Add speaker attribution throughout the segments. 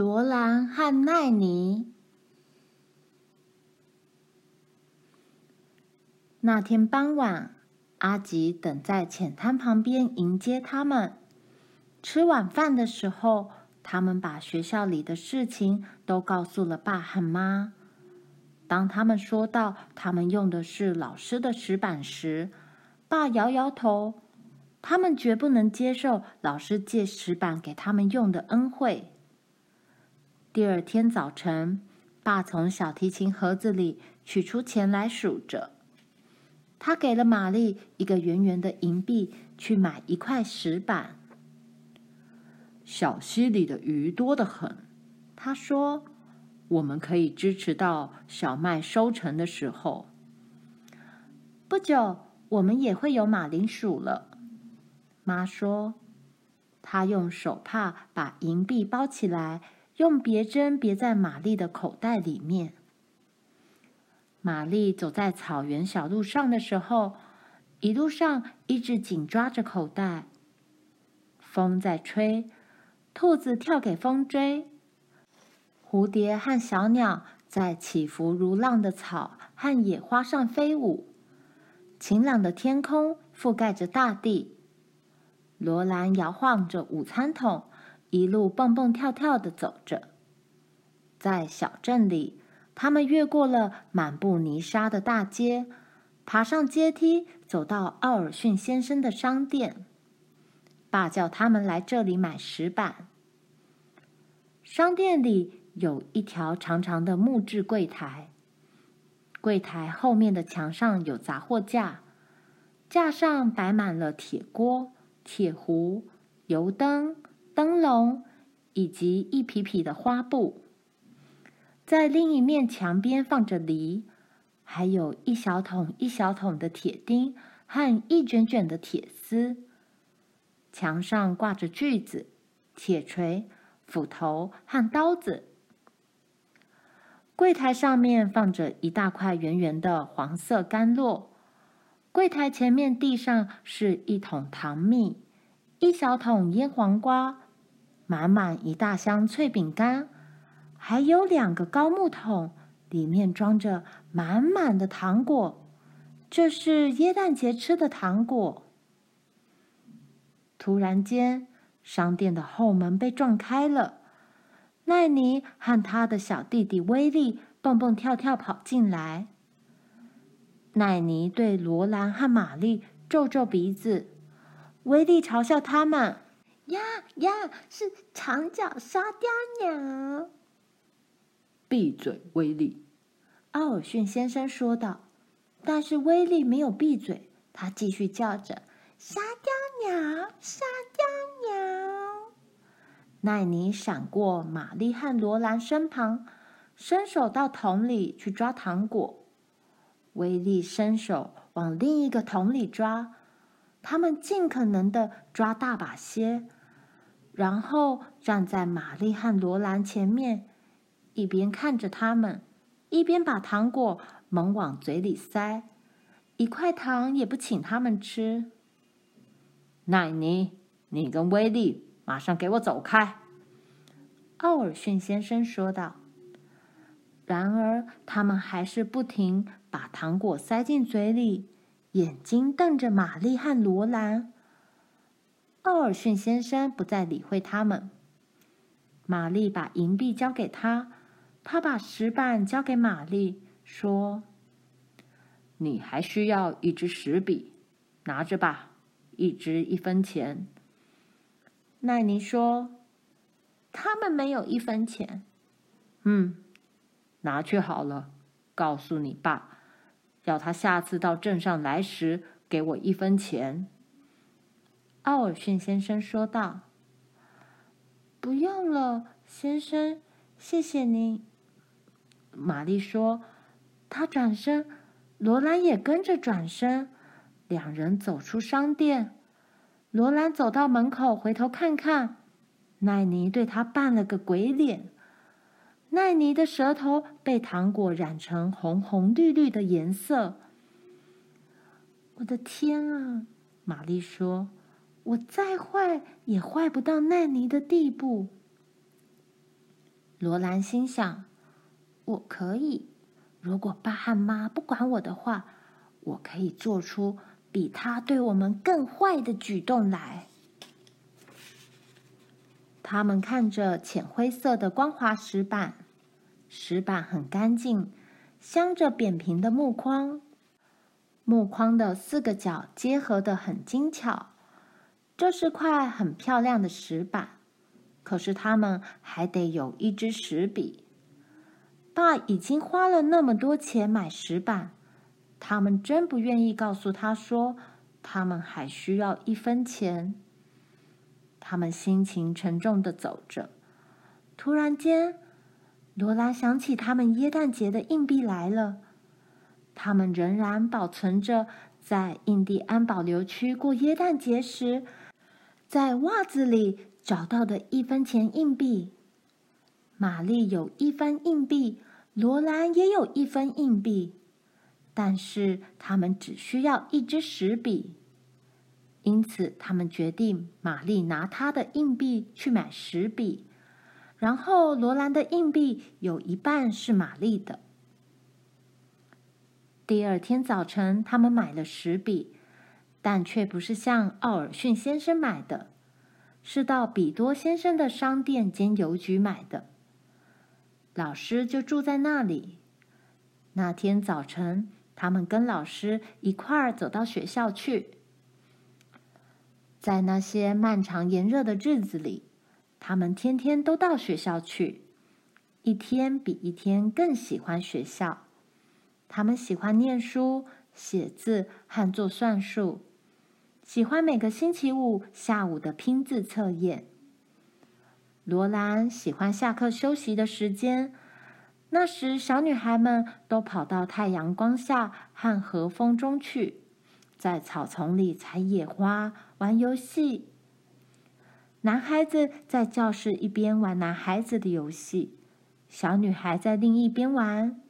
Speaker 1: 罗兰和奈尼。那天傍晚，阿吉等在浅滩旁边迎接他们。吃晚饭的时候，他们把学校里的事情都告诉了爸和妈。当他们说到他们用的是老师的石板时，爸摇摇头，他们绝不能接受老师借石板给他们用的恩惠。第二天早晨，爸从小提琴盒子里取出钱来数着。他给了玛丽一个圆圆的银币，去买一块石板。
Speaker 2: 小溪里的鱼多得很，他说：“我们可以支持到小麦收成的时候。”
Speaker 1: 不久，我们也会有马铃薯了。妈说：“她用手帕把银币包起来。”用别针别在玛丽的口袋里面。玛丽走在草原小路上的时候，一路上一直紧抓着口袋。风在吹，兔子跳给风追，蝴蝶和小鸟在起伏如浪的草和野花上飞舞。晴朗的天空覆盖着大地。罗兰摇晃着午餐桶。一路蹦蹦跳跳的走着，在小镇里，他们越过了满布泥沙的大街，爬上阶梯，走到奥尔逊先生的商店。爸叫他们来这里买石板。商店里有一条长长的木质柜台，柜台后面的墙上有杂货架，架上摆满了铁锅、铁壶、油灯。灯笼以及一匹匹的花布，在另一面墙边放着梨，还有一小桶一小桶的铁钉和一卷卷的铁丝。墙上挂着锯子、铁锤、斧头和刀子。柜台上面放着一大块圆圆的黄色干酪。柜台前面地上是一桶糖蜜，一小桶腌黄瓜。满满一大箱脆饼干，还有两个高木桶，里面装着满满的糖果。这是耶诞节吃的糖果。突然间，商店的后门被撞开了，奈尼和他的小弟弟威利蹦蹦跳跳跑进来。奈尼对罗兰和玛丽皱皱鼻子，威利嘲笑他们。
Speaker 3: 呀呀，是长脚沙雕鸟！
Speaker 2: 闭嘴，威力！
Speaker 1: 奥尔逊先生说道。但是威力没有闭嘴，他继续叫着：“沙雕鸟，沙雕鸟！”奈尼闪过玛丽和罗兰身旁，伸手到桶里去抓糖果。威力伸手往另一个桶里抓，他们尽可能的抓大把些。然后站在玛丽和罗兰前面，一边看着他们，一边把糖果猛往嘴里塞，一块糖也不请他们吃。
Speaker 2: 奈尼，你跟威利马上给我走开！
Speaker 1: 奥尔逊先生说道。然而，他们还是不停把糖果塞进嘴里，眼睛瞪着玛丽和罗兰。奥尔逊先生不再理会他们。玛丽把银币交给他，他把石板交给玛丽，说：“
Speaker 2: 你还需要一支石笔，拿着吧，一支一分钱。”
Speaker 1: 奈尼说：“他们没有一分钱。”“
Speaker 2: 嗯，拿去好了。告诉你爸，要他下次到镇上来时给我一分钱。”
Speaker 1: 奥尔逊先生说道：“不用了，先生，谢谢您。”玛丽说：“她转身，罗兰也跟着转身，两人走出商店。罗兰走到门口，回头看看，奈尼对他扮了个鬼脸。奈尼的舌头被糖果染成红红绿绿的颜色。我的天啊！”玛丽说。我再坏也坏不到奈尼的地步。罗兰心想：“我可以，如果爸和妈不管我的话，我可以做出比他对我们更坏的举动来。”他们看着浅灰色的光滑石板，石板很干净，镶着扁平的木框，木框的四个角结合的很精巧。这是块很漂亮的石板，可是他们还得有一支石笔。爸已经花了那么多钱买石板，他们真不愿意告诉他说，他们还需要一分钱。他们心情沉重地走着，突然间，罗兰想起他们耶诞节的硬币来了。他们仍然保存着在印第安保留区过耶诞节时，在袜子里找到的一分钱硬币，玛丽有一分硬币，罗兰也有一分硬币，但是他们只需要一支石笔，因此他们决定玛丽拿她的硬币去买石笔，然后罗兰的硬币有一半是玛丽的。第二天早晨，他们买了石笔。但却不是向奥尔逊先生买的，是到比多先生的商店兼邮局买的。老师就住在那里。那天早晨，他们跟老师一块儿走到学校去。在那些漫长炎热的日子里，他们天天都到学校去，一天比一天更喜欢学校。他们喜欢念书、写字和做算术。喜欢每个星期五下午的拼字测验。罗兰喜欢下课休息的时间，那时小女孩们都跑到太阳光下和和风中去，在草丛里采野花、玩游戏。男孩子在教室一边玩男孩子的游戏，小女孩在另一边玩。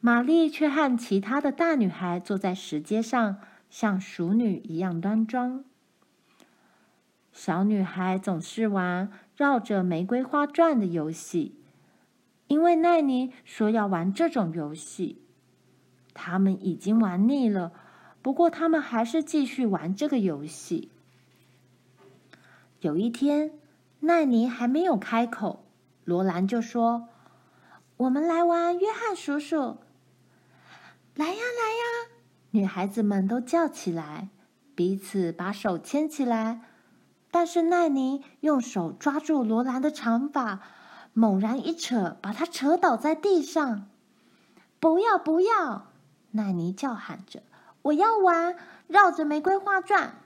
Speaker 1: 玛丽却和其他的大女孩坐在石阶上。像淑女一样端庄。小女孩总是玩绕着玫瑰花转的游戏，因为奈妮说要玩这种游戏。他们已经玩腻了，不过他们还是继续玩这个游戏。有一天，奈妮还没有开口，罗兰就说：“我们来玩约翰叔叔。”来呀，来呀！女孩子们都叫起来，彼此把手牵起来。但是奈妮用手抓住罗兰的长发，猛然一扯，把她扯倒在地上。“不要，不要！”奈妮叫喊着，“我要玩绕着玫瑰花转。”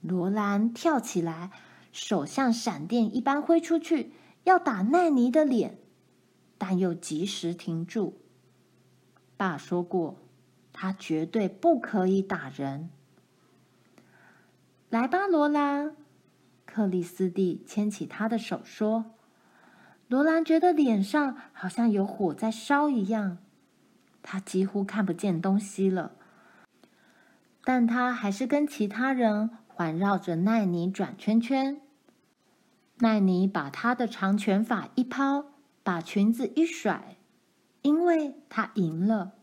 Speaker 1: 罗兰跳起来，手像闪电一般挥出去，要打奈妮的脸，但又及时停住。爸说过。他绝对不可以打人。来吧，罗兰。克里斯蒂牵起他的手说：“罗兰觉得脸上好像有火在烧一样，他几乎看不见东西了。但他还是跟其他人环绕着奈妮转圈圈。奈妮把他的长拳法一抛，把裙子一甩，因为他赢了。”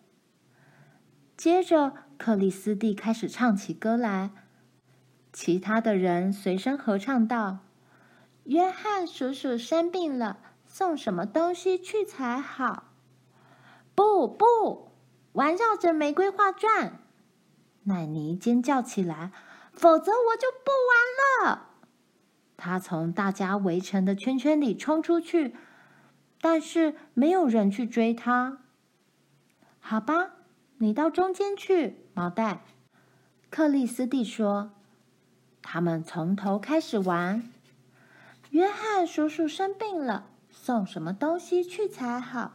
Speaker 1: 接着，克里斯蒂开始唱起歌来，其他的人随声合唱道：“约翰叔叔生病了，送什么东西去才好？”不不，环绕着玫瑰花转！奈尼尖叫起来：“否则我就不玩了！”他从大家围成的圈圈里冲出去，但是没有人去追他。好吧。你到中间去，毛蛋。克里斯蒂说：“他们从头开始玩。约翰叔叔生病了，送什么东西去才好？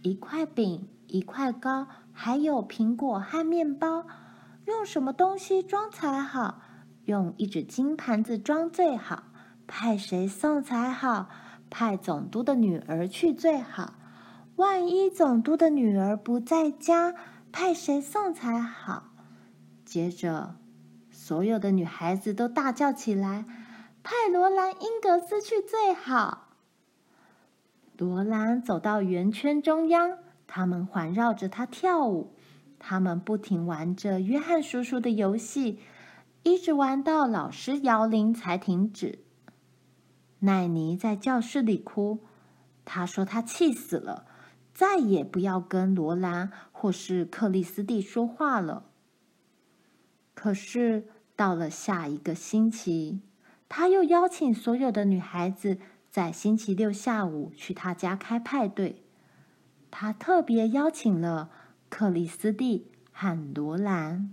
Speaker 1: 一块饼，一块糕，还有苹果和面包。用什么东西装才好？用一只金盘子装最好。派谁送才好？派总督的女儿去最好。万一总督的女儿不在家。”派谁送才好？接着，所有的女孩子都大叫起来：“派罗兰·英格斯去最好。”罗兰走到圆圈中央，他们环绕着他跳舞。他们不停玩着约翰叔叔的游戏，一直玩到老师摇铃才停止。奈尼在教室里哭，他说他气死了，再也不要跟罗兰或是克里斯蒂说话了。可是到了下一个星期，他又邀请所有的女孩子在星期六下午去他家开派对。他特别邀请了克里斯蒂和罗兰。